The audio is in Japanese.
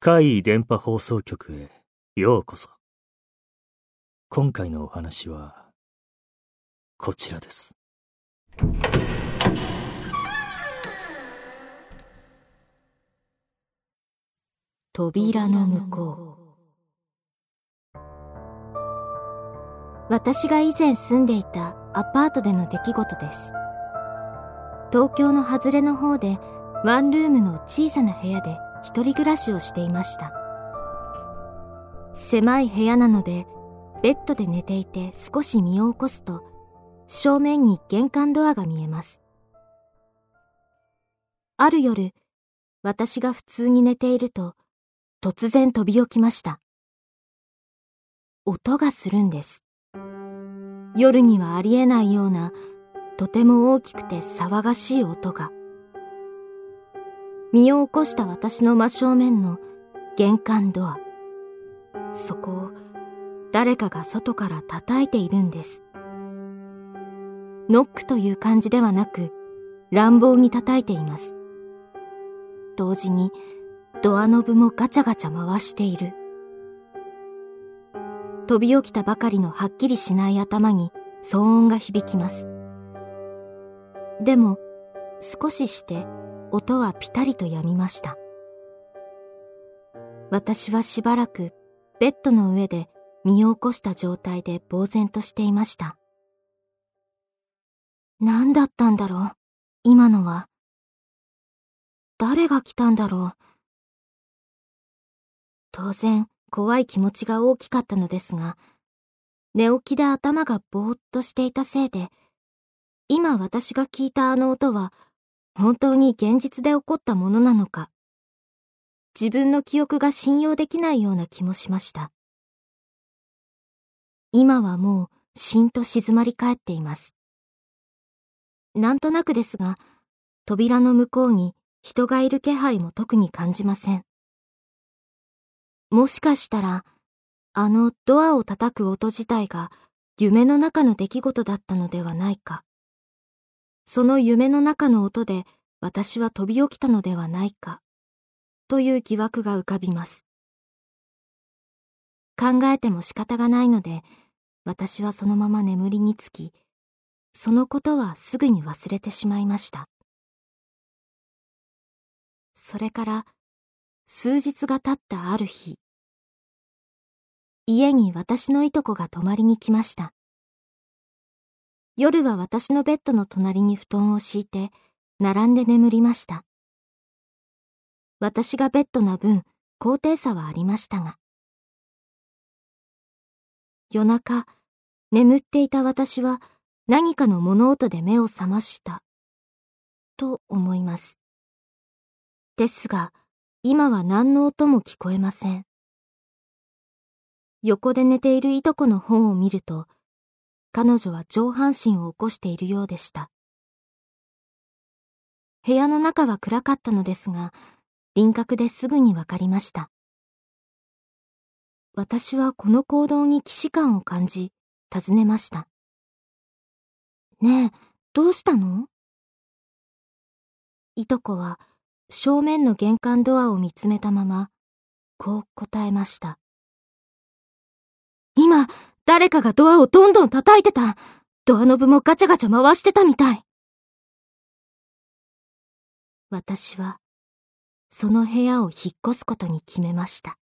怪異電波放送局へようこそ。今回のお話は、こちらです。扉の向こう。私が以前住んでいたアパートでの出来事です。東京の外れの方でワンルームの小さな部屋で一人暮らしをしていました。狭い部屋なのでベッドで寝ていて少し身を起こすと正面に玄関ドアが見えます。ある夜私が普通に寝ていると突然飛び起きました。音がするんです。夜にはありえないようなとても大きくて騒がしい音が身を起こした私の真正面の玄関ドア。そこを誰かが外から叩いているんです。ノックという感じではなく乱暴に叩いています。同時にドアノブもガチャガチャ回している。飛び起きたばかりのはっきりしない頭に騒音が響きます。でも少しして音はピタリと止みました。私はしばらくベッドの上で身を起こした状態で呆然としていました。何だったんだろう今のは。誰が来たんだろう当然怖い気持ちが大きかったのですが、寝起きで頭がぼーっとしていたせいで、今私が聞いたあの音は本当に現実で起こったものなのか、自分の記憶が信用できないような気もしました。今はもう、しんと静まり返っています。なんとなくですが、扉の向こうに人がいる気配も特に感じません。もしかしたら、あのドアを叩く音自体が夢の中の出来事だったのではないか。その夢の中の音で私は飛び起きたのではないか、という疑惑が浮かびます。考えても仕方がないので、私はそのまま眠りにつき、そのことはすぐに忘れてしまいました。それから、数日が経ったある日、家に私のいとこが泊まりに来ました。夜は私のベッドの隣に布団を敷いて、並んで眠りました。私がベッドな分、高低差はありましたが。夜中、眠っていた私は何かの物音で目を覚ました。と思います。ですが、今は何の音も聞こえません。横で寝ているいとこの本を見ると、彼女は上半身を起こしているようでした。部屋の中は暗かったのですが、輪郭ですぐにわかりました。私はこの行動に既視感を感じ、尋ねました。ねえ、どうしたの？いとこは正面の玄関ドアを見つめたまま、こう答えました。今、誰かがドアをどんどん叩いてた。ドアノブもガチャガチャ回してたみたい。私は、その部屋を引っ越すことに決めました。